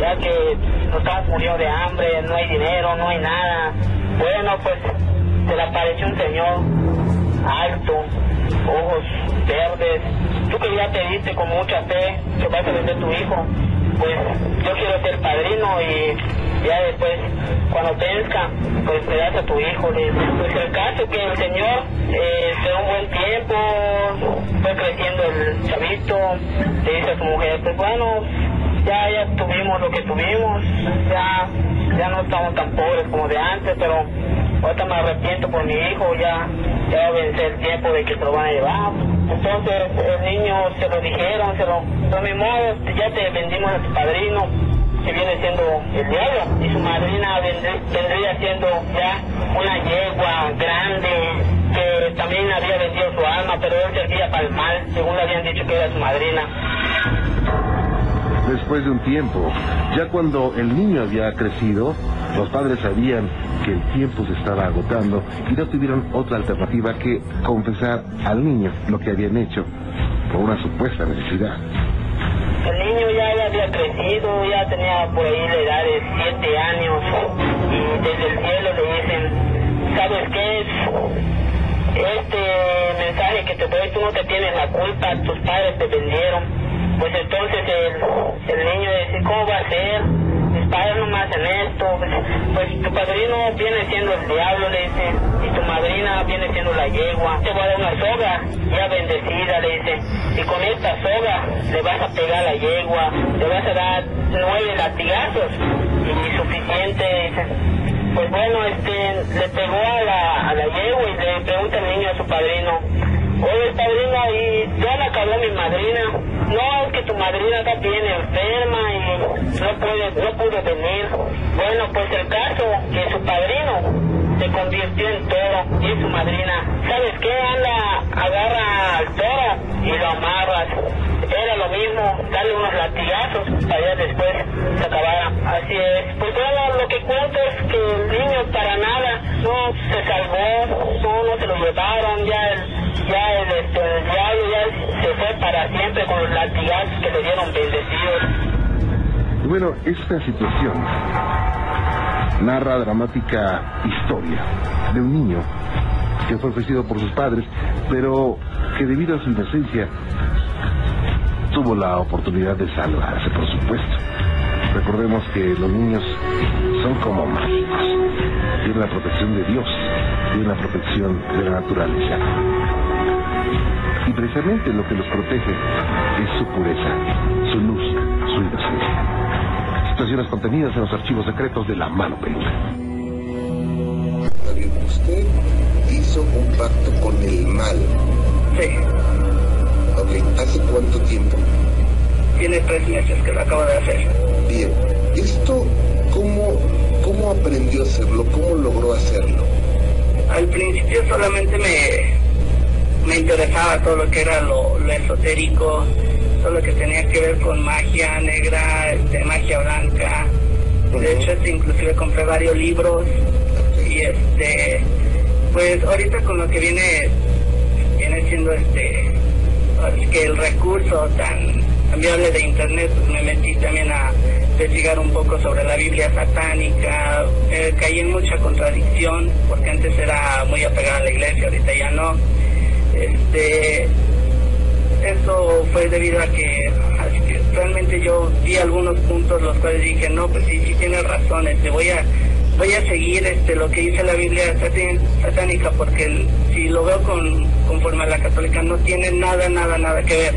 ya que nos estamos muriendo de hambre, no hay dinero, no hay nada. Bueno, pues se le apareció un señor alto, ojos verdes. Tú que ya te diste con mucha fe que vas a vender tu hijo, pues yo quiero ser padrino y ya después cuando crezca pues te das a tu hijo pues el caso que el señor eh, un buen tiempo fue creciendo el chavito le dice a su mujer pues bueno ya ya tuvimos lo que tuvimos ya ya no estamos tan pobres como de antes pero ahorita me arrepiento por mi hijo ya ya va a vencer el tiempo de que se lo van a llevar. Entonces el niño se lo dijeron se lo de mi ya te vendimos a tu padrino que viene siendo el diablo y su madrina vendría siendo ya una yegua grande que también había vendido su alma pero él servía para el mal según le habían dicho que era su madrina Después de un tiempo, ya cuando el niño había crecido, los padres sabían que el tiempo se estaba agotando y no tuvieron otra alternativa que confesar al niño lo que habían hecho por una supuesta necesidad. El niño ya, había crecido, ya tenía por ahí la edad de siete años y desde el cielo le dicen, ¿sabes qué es? Este mensaje que te doy, tú no te tienes la culpa, tus padres te vendieron. Pues entonces el, el niño dice, ¿cómo va a ser? Mis padres no me hacen esto. Pues, pues, tu padrino viene siendo el diablo, le dice, y tu madrina viene siendo la yegua. Te voy a dar una soga ya bendecida, le dice, y con esta soga le vas a pegar a la yegua, le vas a dar nueve latigazos, y suficiente, dice. Pues bueno, este, le pegó a la, a la yegua y le pregunta el niño a su padrino, oye padrino, ¿y ya la acabó mi madrina? No, es que tu madrina está bien enferma y no puede, no pudo venir. Bueno, pues el caso que su padrino se convirtió en toro y su madrina, ¿sabes qué? Anda, agarra al toro y lo amarras. Era lo mismo, darle unos latigazos para ya después se acabara. Así es. Pues bueno, lo que cuento es que el niño para nada no se salvó, no se lo llevaron, ya el, ya el, este, el se fue para siempre con los latigazos que le dieron bendecidos. Bueno, esta situación narra dramática historia de un niño que fue ofrecido por sus padres, pero que debido a su inocencia tuvo la oportunidad de salvarse, por supuesto. Recordemos que los niños son como mágicos, tienen la protección de Dios, tienen la protección de la naturaleza. Y precisamente lo que los protege es su pureza, su luz, su inocencia. Situaciones contenidas en los archivos secretos de la mano peluda. Usted hizo un pacto con el mal. Sí. Ok, ¿hace cuánto tiempo? Tiene tres meses que lo acabo de hacer. Bien, ¿esto cómo, cómo aprendió a hacerlo? ¿Cómo logró hacerlo? Al principio solamente me, me interesaba todo lo que era lo, lo esotérico, todo lo que tenía que ver con magia negra, este, magia blanca. De hecho, este, inclusive compré varios libros y este, pues ahorita con lo que viene, viene siendo este, es que el recurso tan amigable de internet, pues me metí también a investigar un poco sobre la Biblia satánica, eh, caí en mucha contradicción, porque antes era muy apegada a la iglesia, ahorita ya no. Este, eso fue debido a que, realmente yo vi algunos puntos los cuales dije, no, pues sí, sí tienes razón, este, voy a voy a seguir este lo que dice la Biblia satánica porque si lo veo con conforme a la católica no tiene nada nada nada que ver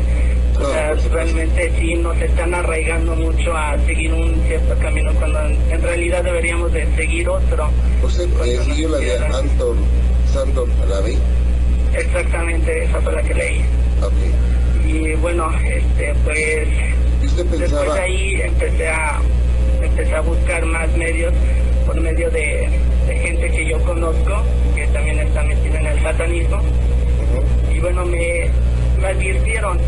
o sea, realmente sí nos están arraigando mucho a seguir un cierto camino cuando en, realidad deberíamos de seguir otro. ¿Usted siguió la de Anton Sandor Lavey? Exactamente esa fue la que leí. Y bueno este pues ¿Y después de ahí empecé a empecé a buscar más medios por medio de, de gente que yo conozco que también está metida en el satanismo. Y bueno me, me advirtieron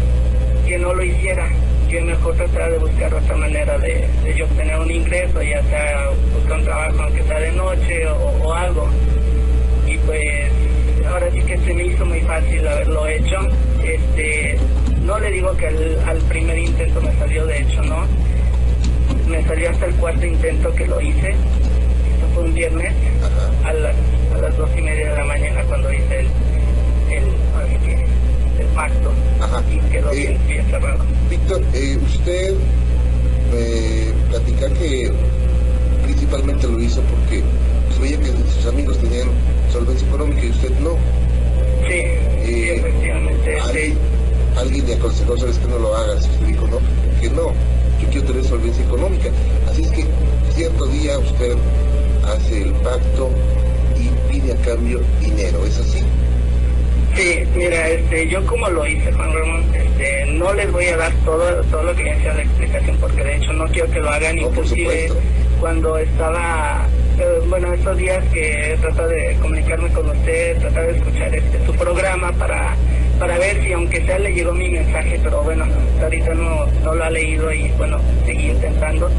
que no lo hiciera que mejor tratara de buscar otra manera de, de yo obtener un ingreso ya sea buscar un trabajo aunque sea de noche o, o algo. Pues ahora sí que se me hizo muy fácil haberlo hecho. Este, no le digo que al, al primer intento me salió, de hecho, ¿no? Me salió hasta el cuarto intento que lo hice. Esto fue un viernes a las, a las dos y media de la mañana cuando hice el, el, pacto Ajá. y quedó Eh, bien, bien cerrado. Víctor, eh, usted me platica que principalmente lo hizo porque pues, veía que sus amigos tenían solvencia económica y usted no. Sí, Eh, efectivamente. alguien, alguien le aconsejó, sabes que no lo hagas. Usted dijo, no, que no, yo quiero tener solvencia económica. Así es que cierto día usted hace el pacto y pide a cambio dinero, ¿es así? Sí, mira, este, yo como lo hice, Juan Ramón, este, no les voy a dar todo, todo lo que siendo la explicación, porque de hecho no quiero que lo hagan, No, inclusive cuando estaba, bueno, estos días que trato de comunicarme con usted, tratar de escuchar este, su programa para, para ver si aunque sea le llegó mi mensaje, pero bueno, ahorita no, no lo ha leído y bueno, seguí intentando.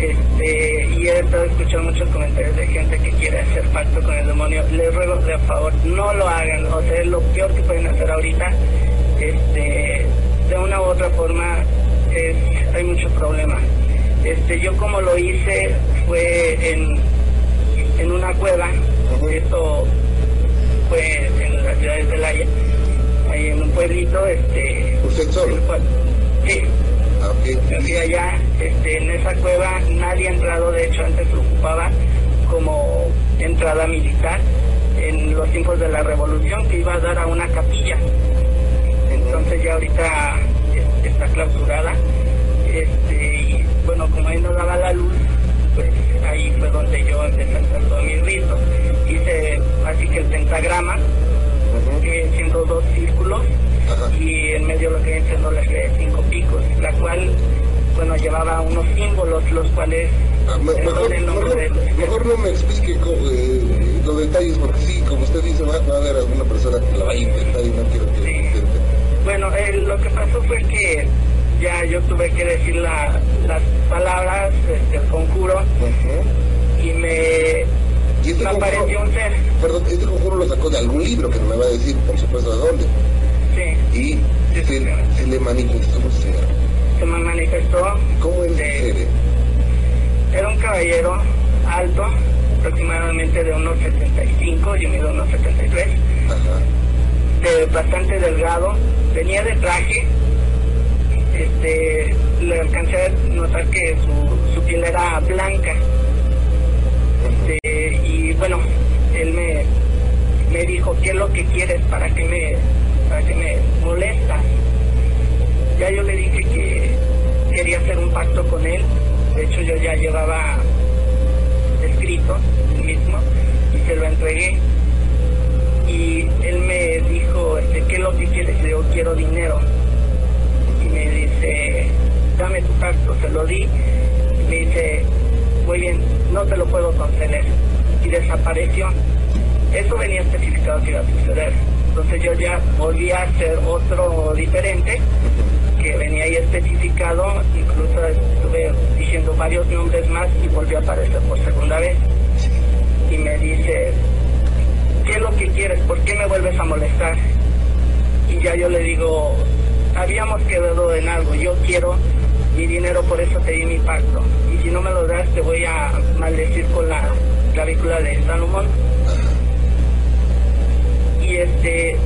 Este, y he estado escuchando muchos comentarios de gente que quiere hacer pacto con el demonio. Les ruego de favor, no lo hagan. O sea, es lo peor que pueden hacer ahorita. Este, de una u otra forma, es, hay mucho problema. Este, yo como lo hice fue en, en una cueva. Ujú. Esto fue en la ciudad de Celaya, ahí en un pueblito. Este, ¿Usted solo? cual- sí, Ah, ok. me fui allá, este, en esa cueva nadie ha entrado, de hecho antes se ocupaba como entrada militar en los tiempos de la revolución que iba a dar a una capilla. Entonces ya ahorita este, está clausurada. Este, y bueno, como ahí no daba la luz, ahí fue donde yo empecé a hacer todos mis ritos. Hice así que el pentagrama, que vienen siendo dos círculos, y en medio lo que siendo la de cinco picos, la cual, bueno, llevaba unos símbolos, los cuales Ah, me- eh, mejor, el nombre mejor- de mejor no me explique eh, los detalles, porque sí, como usted dice, va, va a haber alguna persona que la va a intentar y no quiero que lo intente. Bueno, eh, lo que pasó fue que ya yo tuve que decir la- las palabras, este, el conjuro, y me, Y este conjuro, un ser, perdón, este conjuro lo sacó de algún libro que no me va a decir, por supuesto, de dónde. sí, Y Sí, se, sí. se le manifestó un ser. se me manifestó, ¿Cómo es el de- ser? era un caballero alto, aproximadamente de unos 75, yo mido unos 73, Ajá. de bastante delgado, venía de traje, este, le alcancé a notar que su, su piel era blanca, este, y bueno, él me, me dijo, ¿qué es lo que quieres? ¿Para qué me, para qué me molestas? Ya yo le dije que quería hacer un pacto con él, de hecho yo ya llevaba escrito el mismo y se lo entregué y él me dijo, este, ¿qué es lo que quieres? Digo, quiero dinero. Dice, dame tu pacto, se lo di. Me dice, muy bien, no te lo puedo conceder. Y desapareció. Eso venía especificado que iba a suceder. Entonces yo ya volví a hacer otro diferente, que venía ahí especificado, incluso estuve diciendo varios nombres más y volvió a aparecer por segunda vez. Y me dice, ¿qué es lo que quieres? ¿Por qué me vuelves a molestar? Y ya yo le digo, habíamos quedado en algo, yo quiero mi dinero, por eso te di mi pacto. Y si no me lo das, te voy a maldecir con la clavícula de Salomón. Y este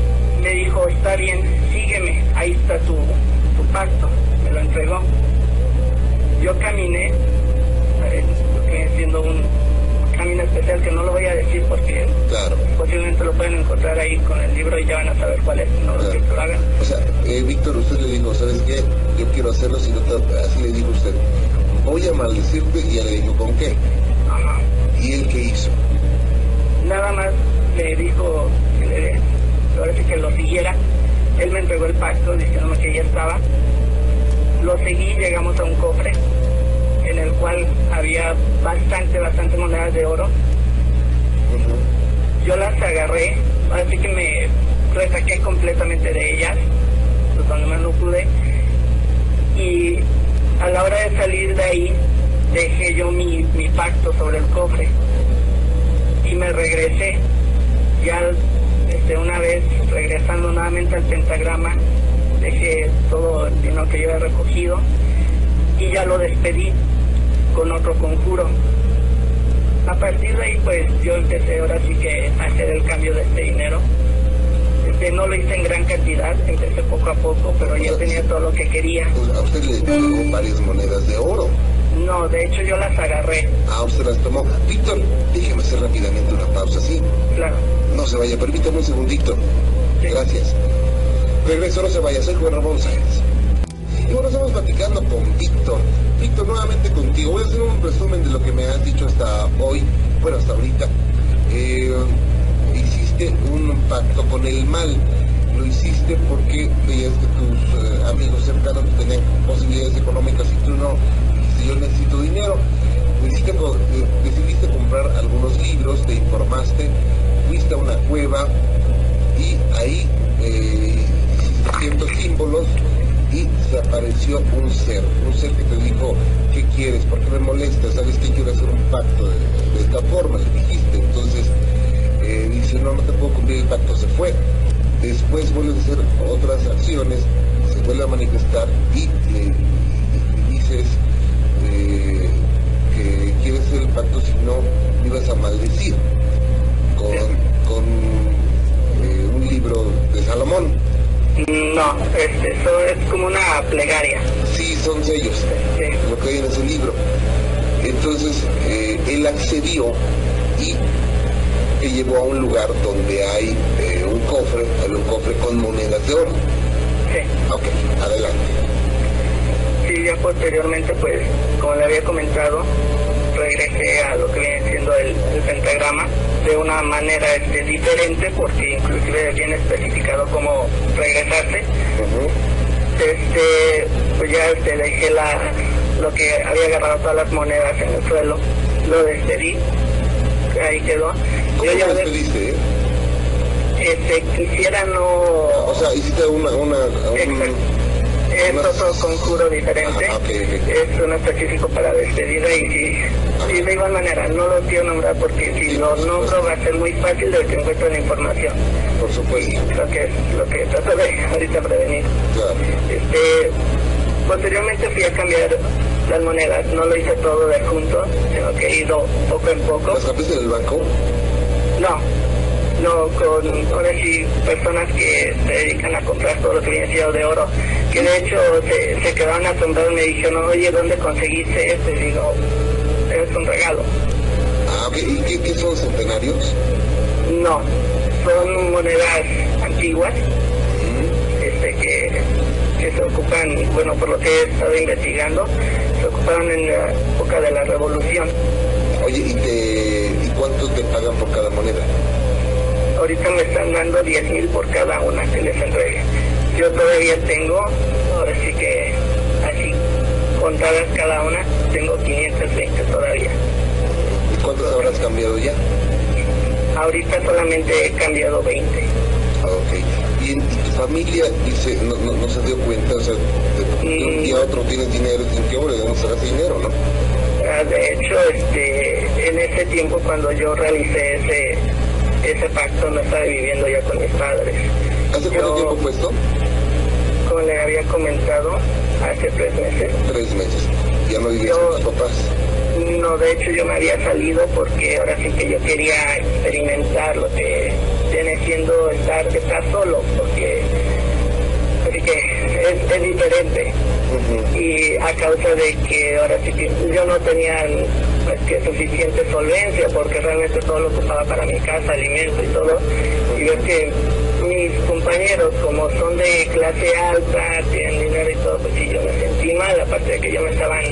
me dijo, está bien, sígueme, ahí está tu, tu pacto. Me lo entregó. Yo caminé, eh, siendo un camino especial que no lo voy a decir porque Claro. posiblemente lo pueden encontrar ahí con el libro y ya van a saber cuál es, no que lo hagan. O sea, eh, Víctor, usted le dijo, ¿sabes qué? Yo quiero hacerlo, si no te- así le dijo usted. Voy a maldecirte y ya le dijo, ¿con qué? Ajá. ¿Y él qué hizo? Nada más le dijo que le, sí que lo siguiera. Él me entregó el pacto diciéndome que ya estaba. Lo seguí, llegamos a un cofre en el cual había bastante, bastante monedas de oro. Yo las agarré, así que me resaqué completamente de ellas, pues cuando más no pude. Y a la hora de salir de ahí, dejé yo mi, mi pacto sobre el cofre. Y me regresé. ya este, una vez regresando nuevamente al pentagrama, dejé todo el dinero que yo había recogido y ya lo despedí con otro conjuro. A partir de ahí, pues yo empecé ahora sí que a hacer el cambio de este dinero. Este, no lo hice en gran cantidad, empecé poco a poco, pero ya tenía todo lo que quería. A usted le entregó varias monedas de oro. No, de hecho yo las agarré, Ah, usted las tomó. Víctor, déjeme hacer rápidamente una pausa, ¿sí? claro. No se vaya, permítame un segundito. Sí. Gracias. Regreso, no se vaya, soy Juan Ramón Sáenz. Y bueno, estamos platicando con Víctor. Víctor, nuevamente contigo. Voy a hacer un resumen de lo que me has dicho hasta hoy, bueno, hasta ahorita. Eh, hiciste un pacto con el mal. Lo hiciste porque veías que tus eh, amigos cercanos tenían posibilidades económicas y tú no. Dijiste, yo necesito dinero. Decidiste comprar algunos libros, te informaste, fuiste a una cueva y ahí eh, hiciste ciertos símbolos apareció un ser, un ser que te dijo, ¿qué quieres? ¿Por qué me molestas? ¿Sabes que quiero hacer un pacto de, esta forma? Le dijiste, entonces eh, dice, no, no te puedo cumplir el pacto, se fue. Después vuelves a hacer otras acciones, se vuelve a manifestar y le, dices eh, que quieres hacer el pacto si no ibas a maldecir con, con eh, un libro de Salomón. No, este, eso es como una plegaria. Sí, son sellos, Sí. lo que hay en ese libro. Entonces, eh, él accedió y te llevó a un lugar donde hay eh, un cofre, hay un cofre con monedas de oro. Sí. Ok, adelante. Sí, ya posteriormente, pues, como le había comentado, regresé a lo que viene siendo el, el pentagrama de una manera este, diferente, porque inclusive viene especificado cómo regresarse. Este, pues ya este, dejé la, lo que había agarrado todas las monedas en el suelo, lo despedí, ahí quedó. ¿Cómo Yo de- despediste? eh? este, quisiera no... O sea, hiciste una... una un-. Es otro conjuro diferente. Ah. Es uno específico para despedida y, y, y de igual manera no lo quiero nombrar porque si lo nombro va a ser muy fácil de que encuentre la información. por supuesto, creo que es lo que trato de ahorita prevenir. claro. Este, posteriormente fui a cambiar las monedas, no lo hice todo de junto, sino que he ido poco en poco. ¿Las cambiaste en el banco? No, no, con ahora sí personas que se dedican a comprar todo lo que viene siendo de oro, que de hecho se, se quedaron asombrados y me dijeron, oye, ¿dónde conseguiste esto? Y digo, es un regalo. Ah. ¿Y qué, qué son centenarios? No, son monedas antiguas, Mm. este, que, que se ocupan, bueno, por lo que he estado investigando, se ocuparon en la época de la revolución. Oye, ¿y, te, ¿y cuánto te pagan por cada moneda? Ahorita me están dando 10 mil por cada una que les entregue. Yo todavía tengo, ahora sí que así, contadas cada una, tengo 520 todavía. ¿Y cuántas habrás cambiado ya? Ahorita solamente he cambiado 20. Ah, ok. ¿Y, en- tu familia dice, no, no, no se dio cuenta? O sea, de, de un día a otro tienes dinero, dicen, ¿qué? ¿De dónde sacas dinero, no? Ah, De hecho, este, en ese tiempo cuando yo realicé ese, ese pacto no estaba viviendo ya con mis padres. ¿Hace cuánto tiempo fue esto? Como le había comentado, hace tres meses. Tres meses. Ya no vivías Yo- con tus papás. No, de hecho yo me había salido porque ahora sí que yo quería experimentar lo que viene siendo estar, estar solo, porque, porque es, es diferente. Y a causa de que ahora sí que yo no tenía que suficiente solvencia, porque realmente todo lo ocupaba para mi casa, alimento y todo. Y ver que mis compañeros, como son de clase alta, tienen dinero y todo, pues sí, yo me sentí mal, aparte de que yo me estaban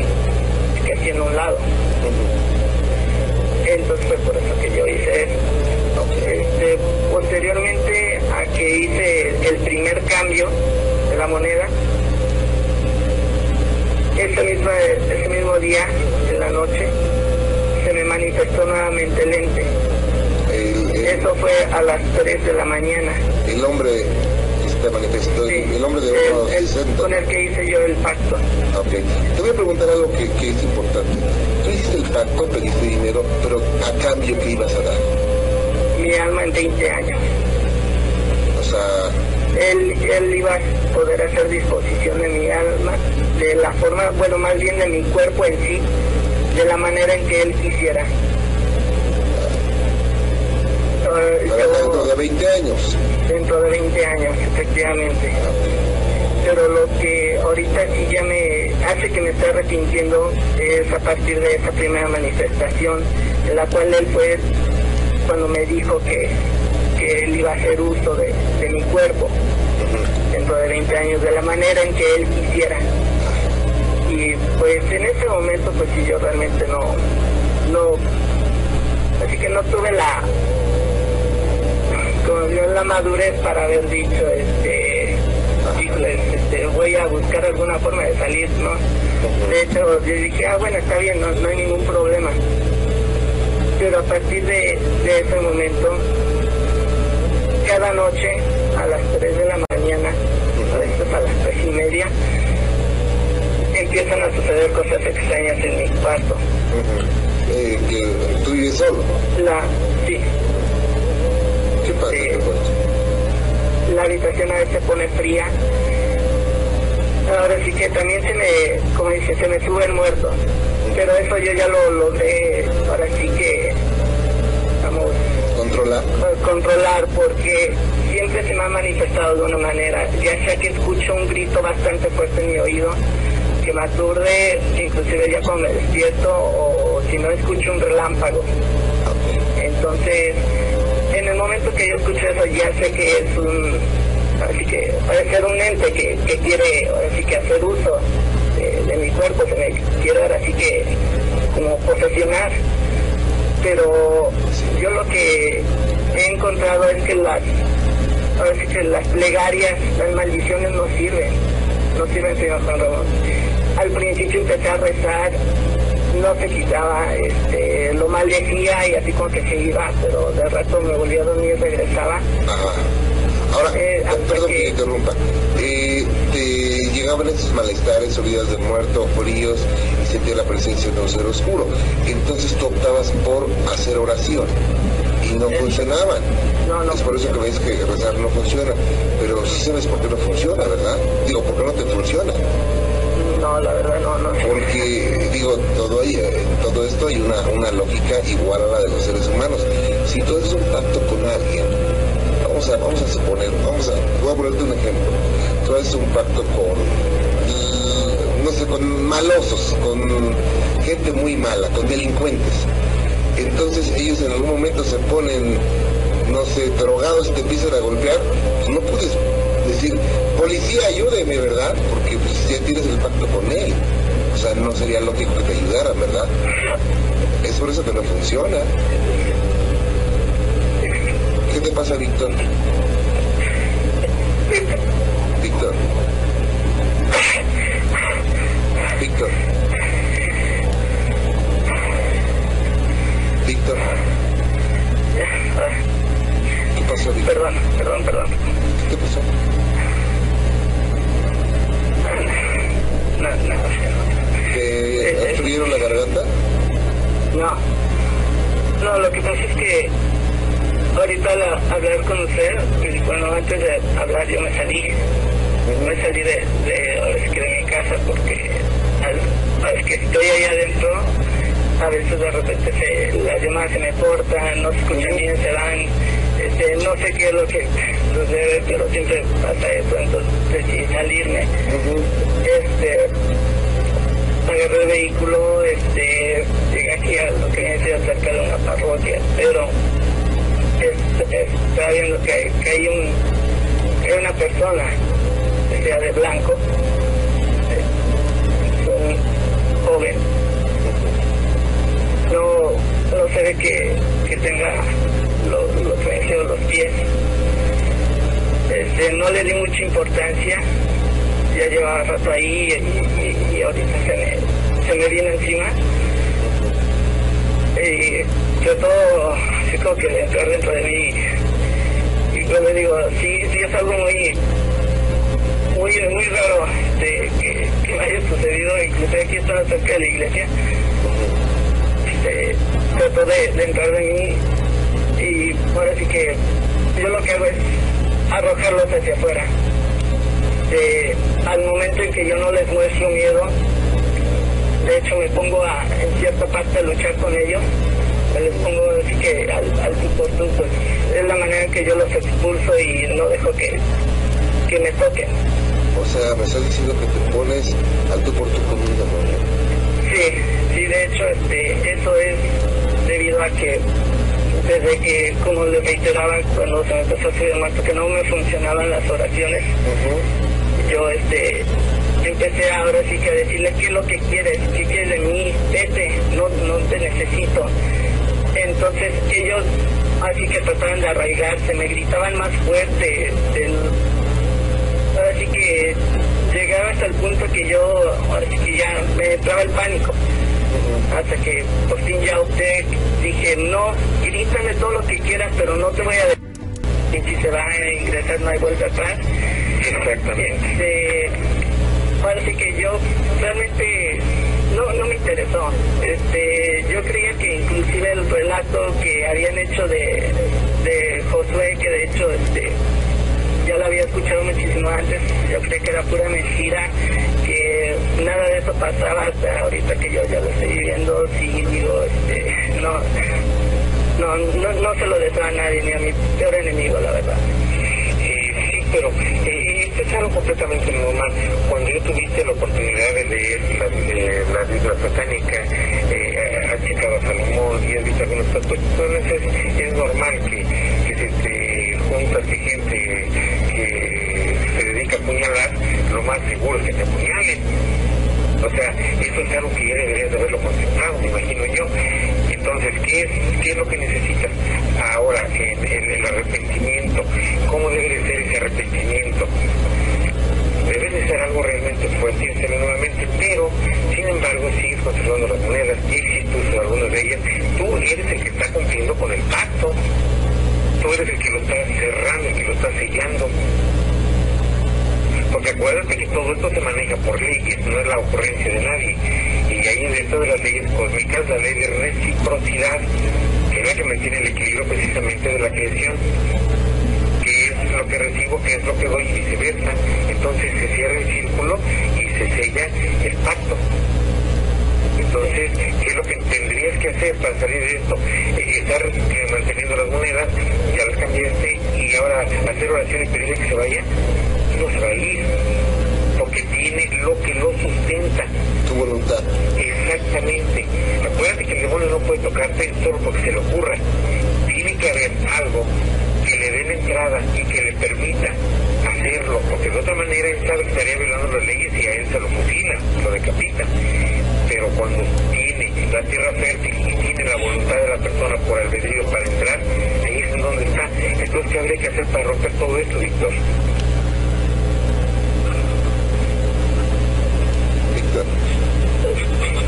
a un lado. Entonces fue por eso que yo hice eso. Este, posteriormente a que hice el primer cambio de la moneda, ese mismo, ese mismo día, en la noche, manifestó nuevamente el ente. El, el- Eso fue a las 3 de la mañana. el hombre se manifestó, Sí. el hombre de El- unos el- 60. con el que hice yo el pacto. Ok. Te voy a preguntar algo que, que es importante. Tú hiciste el pacto, pediste dinero, pero ¿a cambio qué ibas a dar? Mi mi alma en 20 años. O sea, Él, él iba a poder hacer disposición de mi alma, de la forma, bueno, más bien de mi cuerpo en sí, de la manera en que él quisiera. Yo- dentro de 20 años. dentro de 20 años, efectivamente. Pero lo que ahorita sí ya me hace que me esté arrepintiendo es a partir de esa primera manifestación, en la cual él fue cuando me dijo que, que él iba a hacer uso de, de mi cuerpo dentro de 20 años, de la manera en que él quisiera. Y pues en ese momento pues sí yo realmente no, no, así que no tuve la, como dio la madurez para haber dicho, este, este, voy a buscar alguna forma de salir, ¿no? De hecho, yo dije, ah, bueno, está bien, no, no hay ningún problema. Pero a partir de, de ese momento, cada noche, a las 3 de la mañana, a a las 3 y media, empiezan a suceder cosas extrañas en mi cuarto. Eh, que tú vives solo. La, sí, ¿Qué pasa? Sí. ¿Qué pasa? la habitación a veces se pone fría. Ahora sí que también se me, como dice, se me sube el muerto. Pero eso yo ya lo logré, ahora sí que, vamos, Controla. a controlar porque siempre se me ha manifestado de una manera, ya sea que escucho un grito bastante fuerte en mi oído, que me aturde, inclusive ya cuando me despierto, o si no escucho un relámpago. Entonces, en el momento que yo escucho eso, ya sé que es un, así que puede ser un ente que, que quiere, ahora sí que hacer uso de, mi cuerpo, que me quiere ahora sí que como posesionar. Pero yo lo que he encontrado es que las, ahora sí que las plegarias, las maldiciones no sirven, no sirven, señor Juan Ramón. Al principio empecé a rezar, no se quitaba, este, lo maldecía y así como que se iba, pero de rato me volvía a dormir y regresaba. Ajá. Ahora, Eh, perdón que que- te interrumpa. Eh, te llegaban esos malestares, oídas de muerto, fríos y sentías la presencia de un ser oscuro. Entonces tú optabas por hacer oración y no funcionaban. No, no Es por eso que ves que rezar no funciona. Pero sí sabes por qué no funciona, ¿verdad? Digo, ¿por qué no te funciona? No, la verdad no, no. Porque, digo, todo hay, en todo esto hay una, lógica igual a la de los seres humanos. Si tú haces un pacto con alguien, vamos a, vamos a suponer, vamos a, voy a ponerte un ejemplo. Tú haces un pacto con, mm, no sé, con malosos, con gente muy mala, con delincuentes. Entonces ellos en algún momento se ponen, no sé, drogados y te empiezan a golpear, pues no puedes decir, policía, ayúdeme, ¿verdad? Porque tienes el pacto con él. O sea, no sería lógico que te ayudaran, ¿verdad? Es por eso que no funciona. ¿Qué te pasa, Víctor? Víctor. Víctor. Víctor. ¿Qué pasó, Víctor? Perdón, perdón, perdón. ¿Qué pasó? No, ¿Te la garganta? no. No, lo que pasa es que ahorita al hablar con usted, pues, bueno, antes de hablar yo me salí. Me salí de, de, mi casa porque al que estoy ahí adentro, a veces de repente se, las llamadas se me cortan, no se escuchan bien, se van, este, no sé qué es lo que sucede, pero siempre pasa eso, entonces decidí salirme. Este, agarré el vehículo, este, llegué aquí a lo que viene cerca de una parroquia, pero estaba viendo que hay, que hay un, que hay una persona, que sea de blanco, un joven, no, no se ve que, que tenga los, los, los pies. Este, no le di mucha importancia, ya llevaba rato ahí y, ahorita se me, se me vino encima. Y yo todo, como que le entró dentro de mí. Y yo le digo, sí, sí es algo muy, muy, muy raro este, que, me haya sucedido, incluso aquí estaba cerca de la iglesia. Este, trató de, de entrar de mí arrojarlos hacia afuera. Eh, al momento en que yo no les muestro miedo, de hecho me pongo a, en cierta parte a luchar con ellos, me les pongo así que al, al tú, pues es la manera en que yo los expulso y no dejo que, que me toquen. O sea, me estás diciendo que te pones al tú por tú conmigo, ¿no? Sí, sí, de hecho, este, eso es debido a que desde que, como le reiteraba cuando se me empezó a subir muerto, que no me funcionaban las oraciones, yo este empecé ahora sí que a decirle qué es lo que quieres, qué quieres de mí, vete, no, no te necesito. Entonces ellos así que trataban de arraigarse, me gritaban más fuerte, del, ahora sí que llegaba hasta el punto que yo, ahora sí que ya me entraba el pánico. Hasta que por fin ya opté, dije, no, grítame todo lo que quieras, pero no te voy a decir. Y si se va a ingresar no hay vuelta atrás. Este, ahora sí que yo realmente no, no me interesó. Este, yo creía que inclusive el relato que habían hecho de, de Josué, que de hecho este, ya lo había escuchado muchísimo antes, yo creía que era pura mentira, nada de eso pasaba hasta ahorita que yo ya lo estoy viviendo, sí, digo, este, no, no, no, no se lo deseo a nadie, ni a mi peor enemigo, la verdad. Eh, sí, pero eh, esto es algo completamente normal. Cuando yo tuviste la oportunidad de leer la, la Biblia satánica, eh, has a Salomón y has visto algunas cuestiones, es, es normal que, que se te juntas y más seguro es que te apuñalen. O sea, eso es algo que ya deberías de haberlo contemplado, me imagino yo. Entonces, ¿qué es, qué es lo que necesitas ahora en, el arrepentimiento? ¿Cómo debe de ser ese arrepentimiento? Debe de ser algo realmente fuerte y hacerlo nuevamente, pero sin embargo sigues conservando las monedas, incluso algunas de ellas. Tú eres el que está cumpliendo con el pacto, tú eres el que lo está cerrando, el que lo está sellando. Porque acuérdate que todo esto se maneja por leyes, no es la ocurrencia de nadie. Y ahí dentro de las leyes cósmicas, la ley de reciprocidad, que es la que mantiene el equilibrio precisamente de la creación, que es lo que recibo, que es lo que doy y viceversa. Entonces se cierra el círculo y se sella el pacto. Entonces, ¿qué es lo que tendrías que hacer para salir de esto? Estar eh, manteniendo las monedas, ya las cambiaste, y ahora hacer oración y pedirle que se vaya, a ir, porque tiene lo que lo sustenta. Tu voluntad. Exactamente. Acuérdate que el demonio no puede tocarte solo porque se le ocurra. Tiene que haber algo que le dé la entrada y que le permita hacerlo, porque de otra manera él sabe que estaría violando las leyes y a él se lo fusila, lo decapita. Pero cuando tiene la tierra fértil y tiene la voluntad de la persona por albedrío para entrar, ahí es en donde está. Entonces, ¿qué habría que hacer para romper todo esto? Víctor. Víctor.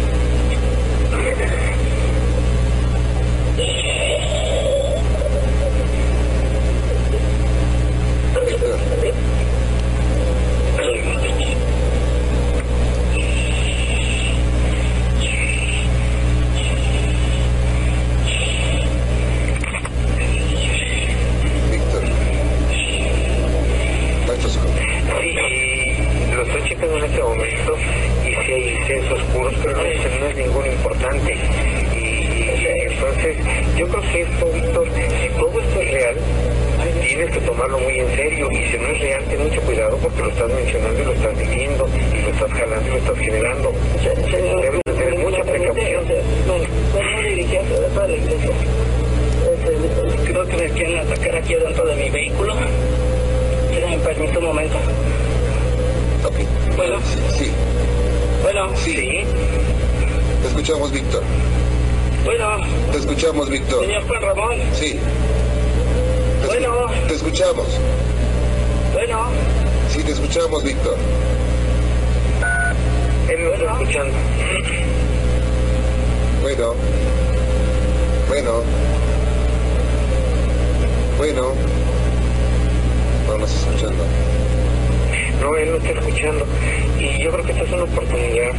Escuchamos, Víctor. Él lo está escuchando. Bueno. Bueno. Bueno. No nos está escuchando. no, él no está escuchando. Y yo creo que esta es una oportunidad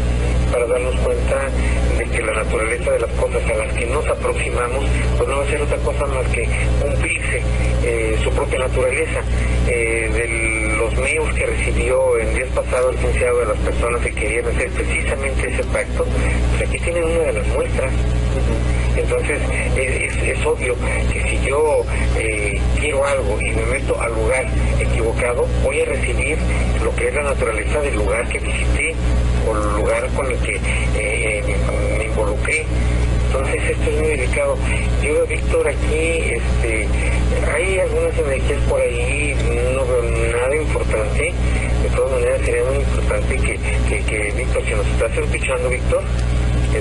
para darnos cuenta de que la naturaleza de las cosas a las que nos aproximamos, pues no va a ser otra cosa más que cumplirse eh, su propia naturaleza. Eh, de los mails recibió en días pasados el licenciado de las personas que querían hacer precisamente ese pacto, pues aquí tienen una de las muestras. Entonces es, obvio que si yo eh, quiero algo y me meto al lugar equivocado, voy a recibir lo que es la naturaleza del lugar que visité o el lugar con el que eh, me involucré. Entonces esto es muy delicado. Yo, Víctor, aquí este, hay algunas energías por ahí, no veo nada importante. De todas maneras sería muy importante que, que, que Víctor, si nos estás escuchando, Víctor,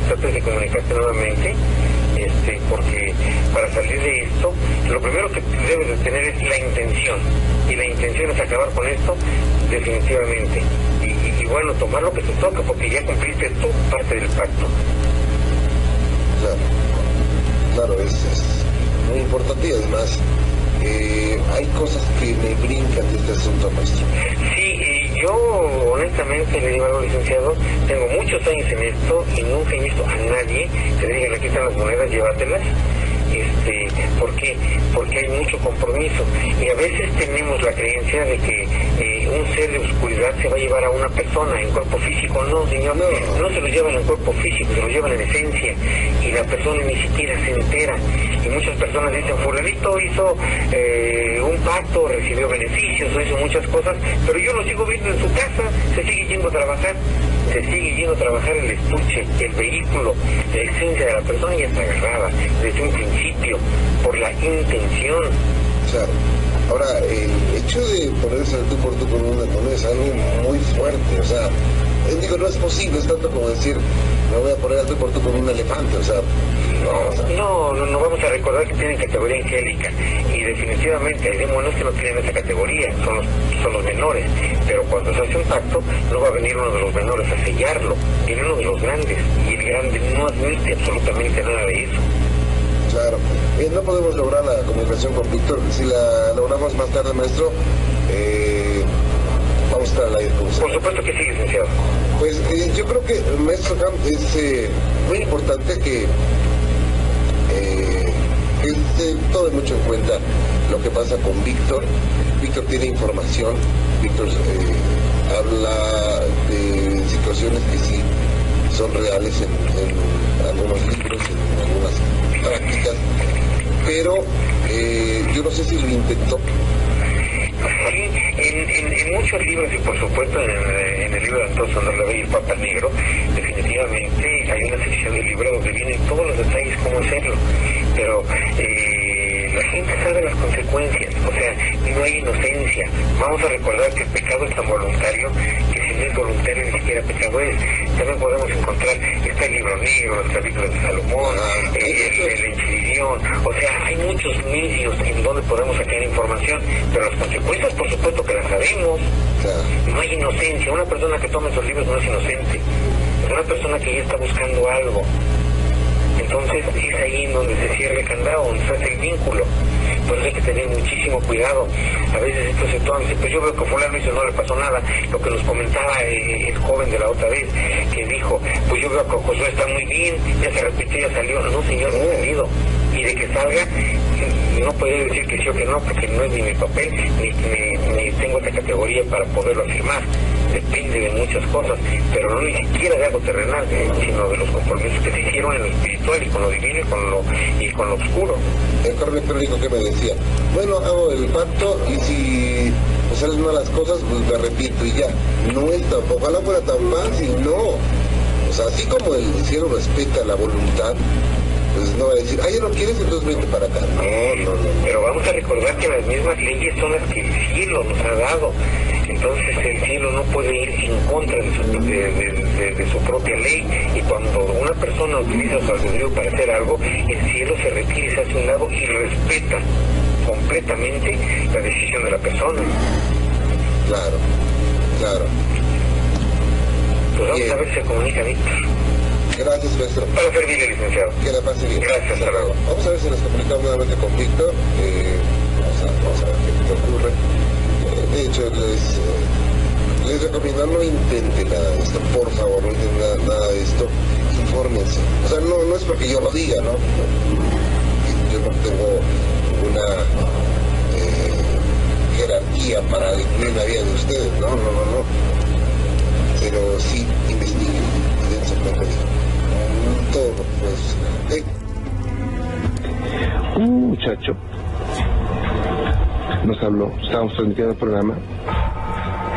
trates de comunicarte nuevamente este, porque para salir de esto, lo primero que debes de tener es la intención, y la intención es acabar con esto definitivamente. Y, bueno, tomar lo que te toca, porque ya cumpliste tu parte del pacto. Claro, claro, es, muy importante y además eh, hay cosas que me brincan de este asunto nuestro. Sí, yo honestamente le digo algo licenciado, tengo muchos años en esto y nunca he visto a nadie que le diga, aquí están las monedas, llévatelas. Este, ¿Por qué? Porque hay mucho compromiso y a veces tenemos la creencia de que eh, un ser de se va a llevar a una persona en cuerpo físico. No, señor, no, se lo llevan en cuerpo físico, se lo llevan en esencia y la persona ni siquiera se entera. Y muchas personas dicen, fulanito hizo eh, un pacto, recibió beneficios, hizo muchas cosas, pero yo lo sigo viendo en su casa, se sigue yendo a trabajar se sigue yendo a trabajar el estuche, el vehículo, la esencia de la persona ya está agarrada desde un principio por la intención. Claro. Ahora, hecho de ponerse el tú por tú con una moneda es algo muy fuerte, o sea, digo, no es posible, es tanto como decir, me voy a poner al tú por tú con un elefante, o sea, no, no, no, vamos a recordar que tienen categoría angélica y definitivamente hay demonios que no tienen esa categoría, son los, son los menores, pero cuando se hace un pacto no va a venir uno de los menores a sellarlo, viene uno de los grandes y el grande no admite absolutamente nada de eso. Claro, eh, no podemos lograr la comunicación con Víctor, si la logramos más tarde, maestro, eh, vamos a estar al aire Por supuesto que sí, licenciado. Pues eh, yo creo que, maestro Camp, es muy importante que eh, todo mucho en cuenta lo que pasa con Víctor. Víctor tiene información, Víctor eh, habla de situaciones que sí son reales en, algunos libros, en algunas pero eh, yo no sé si lo intentó. en, muchos libros y por supuesto en, el libro de Antonio Sandor y el Papa Negro, definitivamente hay una sección del libro donde vienen todos los detalles cómo hacerlo pero eh, la gente sabe las consecuencias, o sea, no hay inocencia. Vamos a recordar que el pecado es tan voluntario que si no es voluntario ni siquiera pecado es. También podemos encontrar, está el libro negro, el libro de Salomón, eh, el, el o sea, hay muchos medios en donde podemos sacar información, pero las consecuencias por supuesto que las sabemos. No hay inocencia, una persona que toma esos libros no es inocente, es una persona que ya está buscando algo. Entonces es ahí donde se cierra el candado, donde se hace el vínculo. Por eso hay que tener muchísimo cuidado. A veces esto se toma, pues yo veo que fulano dice no le pasó nada. Lo que nos comentaba eh, el joven de la otra vez, que dijo, pues yo veo que Josué está muy bien, ya se repitió, ya salió. No señor, no ha salido. Y de que salga, no puedo decir que sí o que no, porque no es ni mi papel, ni, ni tengo esa categoría para poderlo afirmar depende de muchas cosas, pero no ni siquiera de algo terrenal, sino de los compromisos que se hicieron en lo espiritual y con lo divino y con lo, y con lo oscuro. El correo electrónico que me decía, bueno, hago el pacto y si me salen malas cosas, pues me arrepiento y ya. No es tan, ojalá fuera tan fácil, no. O sea, así como el cielo respeta la voluntad, pues no va a decir, ah, ya no quieres, entonces vente para acá. No, no, no. Pero vamos a recordar que las mismas leyes son las que el cielo nos ha dado. Entonces el cielo no puede ir en contra de su, propia ley y cuando una persona utiliza su albedrío para hacer algo, el cielo se retira y se hace un lado y respeta completamente la decisión de la persona. Claro, claro. Pues vamos a ver si se comunica Víctor. Gracias, maestro. Para servirle, licenciado. Que la pase bien. Gracias, hasta luego. Vamos a ver si nos comunicamos nuevamente con Víctor. Eh, vamos, a, vamos a ver qué ocurre de hecho es, no, no intenten nada de esto, por favor, no intenten nada, de esto, infórmense. O sea, no, no es porque yo lo diga, ¿no? Yo no tengo una eh, jerarquía para incluir la vida de ustedes, no, no, no, no. Pero sí investiguen, dense cuenta todo lo que. ¿ok? Un muchacho nos habló, estábamos transmitiendo el programa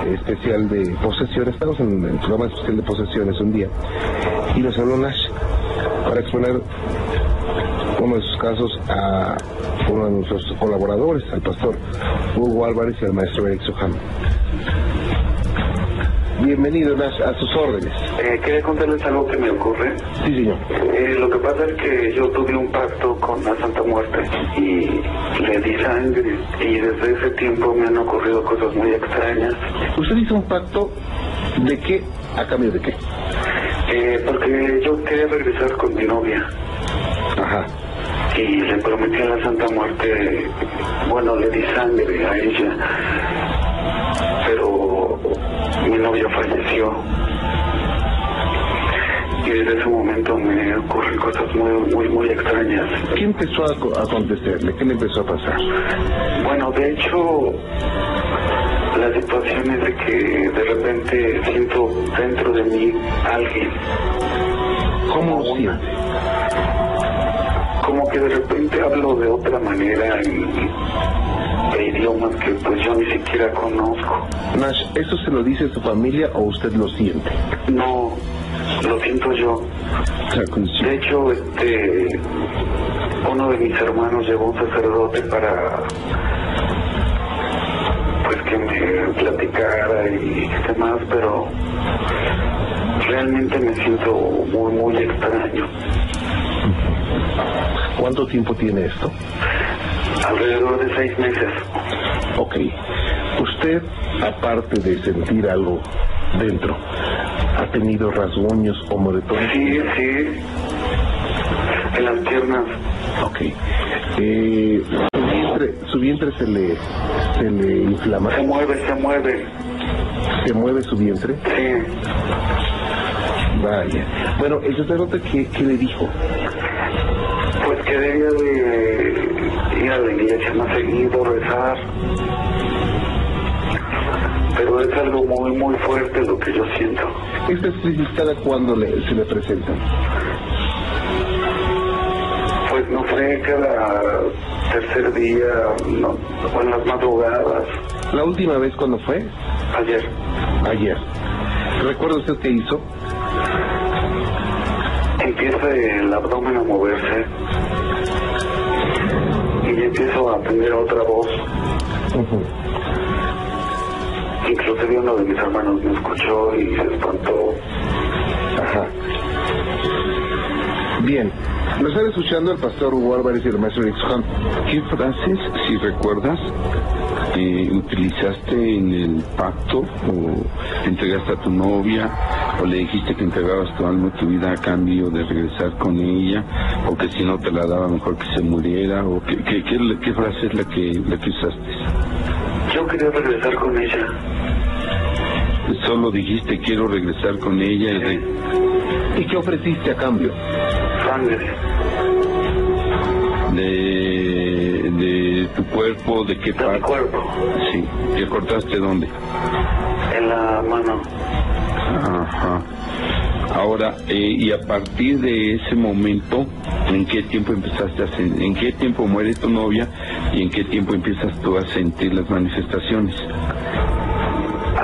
especial de posesiones, estamos en el programa especial de posesiones un día, y nos habló Nash para exponer uno de sus casos a uno de nuestros colaboradores, al pastor Hugo Álvarez y al maestro Eric Soham. Bienvenido Nash, a sus órdenes. Eh, quería contarles algo que me ocurre. Sí, señor. Eh, lo que pasa es que yo tuve un pacto con la Santa Muerte y le di sangre y desde ese tiempo me han ocurrido cosas muy extrañas. ¿Usted hizo un pacto de qué? ¿A cambio de qué? Eh, porque yo quería regresar con mi novia Ajá. y le prometí a la Santa Muerte, bueno, le di sangre a ella, pero mi novia falleció. Y desde ese momento me ocurren cosas muy, muy, muy extrañas. ¿Qué empezó a, co- a acontecerle? ¿Qué le empezó a pasar? Bueno, de hecho, la situación es de que de repente siento dentro de mí alguien, ¿Cómo siente? como que de repente hablo de otra manera y de idiomas que pues yo ni siquiera conozco. Nash, ¿eso se lo dice su familia o usted lo siente? No, lo siento yo. De hecho, este, uno de mis hermanos llevó un sacerdote para pues que me platicara y demás, pero realmente me siento muy, muy extraño. ¿Cuánto tiempo tiene esto? Alrededor de seis meses. Ok. Usted, aparte de sentir algo dentro, ¿ha tenido rasguños o moretones? Sí, sí. En las piernas. Ok. Eh, su, vientre, su vientre se le, se le inflama. Se mueve, se mueve. ¿Se mueve su vientre? Sí. Vaya. Bueno, el sacerdote, ¿qué, qué le dijo? Pues que debía de ir a la iglesia más seguido, rezar. Pero es algo muy, muy fuerte lo que yo siento. Estas crisis cada cuándo le, se le presentan. Pues no sé, cada tercer día, no, o en las madrugadas, ¿La última vez cuándo fue? ayer. Ayer. ¿Recuerda usted qué hizo? Empieza el abdomen a moverse y empiezo a tener otra voz. Inclusive uno de mis hermanos me escuchó y se espantó. Ajá. Bien. Lo están escuchando el pastor Hugo Álvarez y el maestro Soham. ¿Qué frases, si recuerdas, eh, utilizaste en el pacto o entregaste a tu novia o le dijiste que entregabas tu alma y tu vida a cambio de regresar con ella o que si no te la daba mejor que se muriera o qué, qué, qué- qué frase es la que, la que usaste? Yo quería regresar con ella. Solo dijiste quiero regresar con ella y re- ¿Y qué ofreciste a cambio? Sangre. de, de tu cuerpo, de qué De mi parte. cuerpo. Sí, ¿te cortaste dónde? En la mano. Ajá. Ahora, eh, y a partir de ese momento, ¿en qué tiempo empezaste a sen- en qué tiempo muere tu novia y en qué tiempo empiezas tú a sentir las manifestaciones?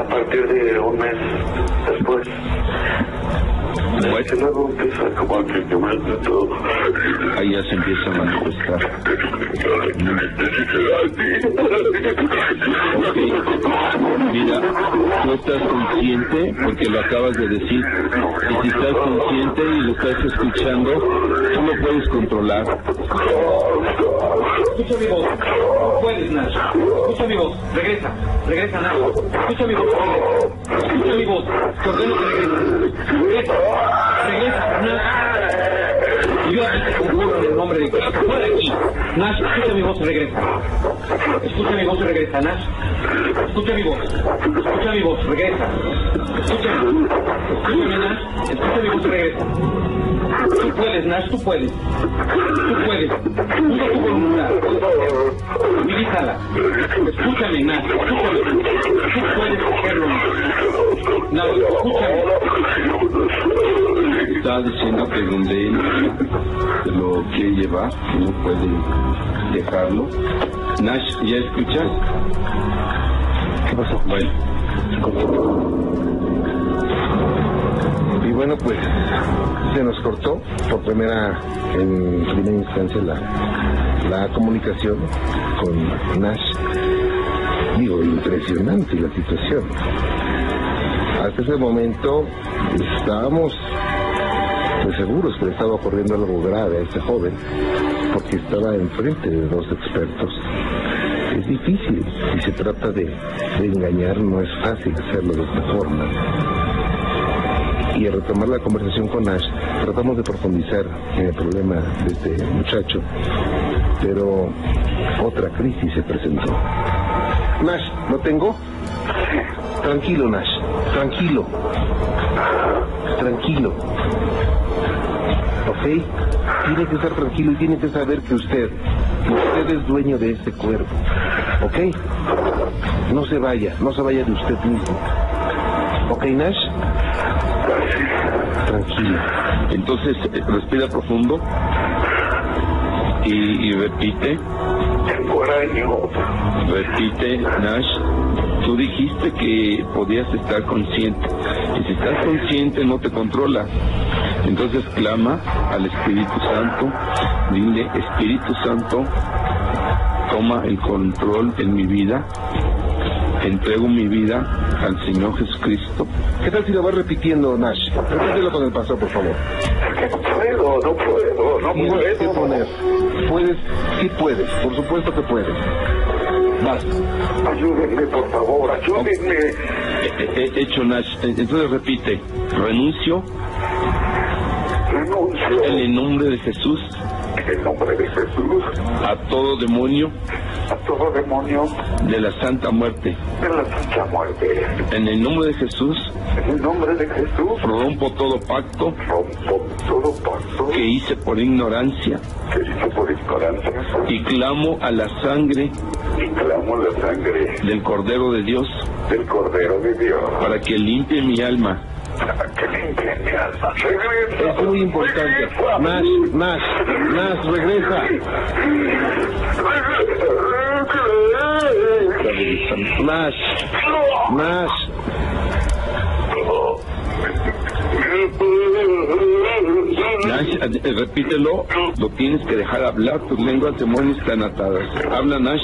A partir de un mes después. Bueno. Luego empieza como a que quemarme todo. Ahí ya se empieza a manifestar. Ok. Mira, tú estás consciente, porque lo acabas de decir, y si estás consciente y lo estás escuchando, tú lo puedes controlar. Escucha mi voz. Puedes, Nash. Escucha mi voz. Regresa. Regresa, Nash. Escucha mi voz. Escucha mi voz. Te ordeno que regreses. Regresa. Regresa, Nash. Yo aquí te conjuro en el nombre de Cristo. Fuera. Nash, escucha mi voz y regresa. Escucha mi voz y regresa, Nash. Escucha mi voz. Escucha mi voz, regresa. Escúchame. Escúchame, Nash. Escucha mi voz y regresa. Tú puedes, Nash, tú puedes. Tú puedes. Usa tu voluntad. Utilízala. Escúchame, Nash. Escúchame. Tú puedes hacerlo, Nash. Nash, escúchame. Está diciendo que donde él lo quiere llevar, no puede dejarlo. Nash, ¿ya escuchas? ¿Qué pasó? Bueno, bueno, pues se nos cortó por primera, en primera instancia la, la comunicación con Nash. Digo, impresionante la situación. Hasta ese momento estábamos pues seguros que le estaba ocurriendo algo grave a este joven, porque estaba enfrente de dos expertos. Es difícil, si se trata de, de engañar, no es fácil hacerlo de esta forma y retomar la conversación con Ash, tratamos de profundizar en el problema de este muchacho, pero otra crisis se presentó. Nash, ¿lo tengo? Tranquilo, Nash, tranquilo. Tranquilo. ¿Ok? Tiene que estar tranquilo y tiene que saber que usted, que usted es dueño de este cuerpo. ¿Ok? No se vaya, no se vaya de usted mismo. ¿Ok, Nash? Tranquilo. entonces eh, respira profundo y, y repite, repite, Nash. Tú dijiste que podías estar consciente. Y si estás consciente no te controla. Entonces clama al Espíritu Santo. Dile, Espíritu Santo, toma el control en mi vida. Entrego mi vida al Señor Jesucristo. ¿Qué tal si lo vas repitiendo, Nash? Repítelo con el pastor, por favor. No puedo, no puedo, no Tienes que puedo. poner. Puedes, sí puedes, por supuesto que puedes. Vas. Ayúdenme, por favor, ayúdenme. He- he hecho Nash. Entonces repite, renuncio Renuncio en el nombre de Jesús en el nombre de Jesús a todo demonio a todo demonio de la santa muerte. de la santa muerte. En el nombre de Jesús En el nombre de Jesús rompo todo pacto rompo todo pacto que hice por ignorancia que hice por ignorancia y clamo a la sangre y clamo la sangre del Cordero de Dios del Cordero de Dios para que limpie mi alma. Es muy importante. Nash, Nash, Nash, regresa. Nash, Nash. Nash, eh, repítelo, lo tienes que dejar hablar, tus lenguas demonios están atadas. Habla Nash.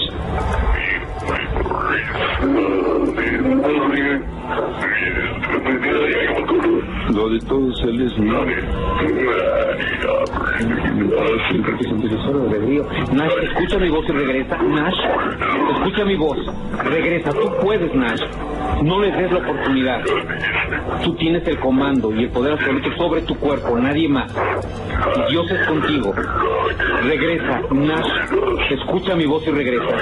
Lo de todos él es mío. Nash, escucha mi voz y regresa. Nash, escucha mi voz. Regresa. Tú puedes, Nash. No le des la oportunidad. Tú tienes el comando y el poder absoluto sobre tu cuerpo, nadie más. Dios es contigo. Regresa, Nash. Escucha mi voz y regresa.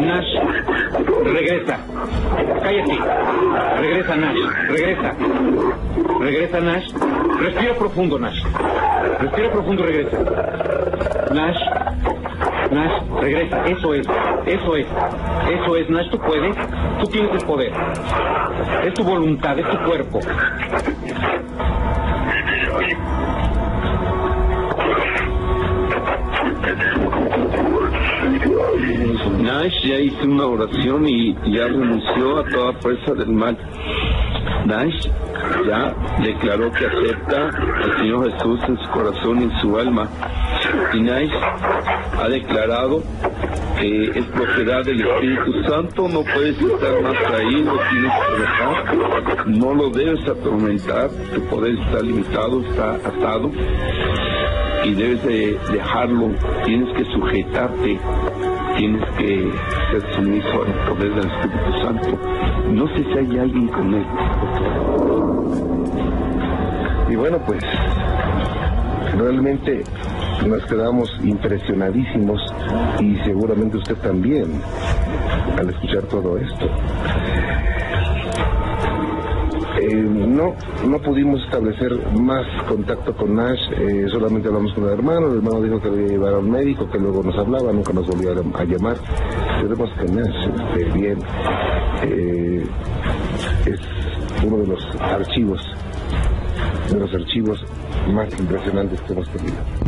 Nash, regresa. Cállate. Regresa, Nash. Regresa. Regresa, Nash. Respira profundo, Nash. Respira profundo regresa. Nash. Nash, regresa. Eso es. Eso es. Eso es, Nash. Tú puedes. Tú tienes el poder. Es tu voluntad, es tu cuerpo. Nash ya hizo una oración y ya renunció a toda fuerza del mal. Nash ya declaró que acepta al Señor Jesús en su corazón y en su alma. Y Nash ha declarado que es propiedad del Espíritu Santo, no puedes estar más ahí, tienes que dejar, no lo debes atormentar, tu poder está limitado, está atado y debes de dejarlo, tienes que sujetarte, tienes que ser sumiso al poder del Espíritu Santo. No sé si hay alguien con él. Y bueno, pues realmente nos quedamos impresionadísimos y seguramente usted también al escuchar todo esto. No, no pudimos establecer más contacto con Nash, eh, solamente hablamos con el hermano, el hermano dijo que lo iba a llevar a un médico, que luego nos hablaba, nunca nos volvió a, llamar. Esperemos que Nash esté bien. Eh, es uno de los archivos, de los archivos más impresionantes que hemos tenido.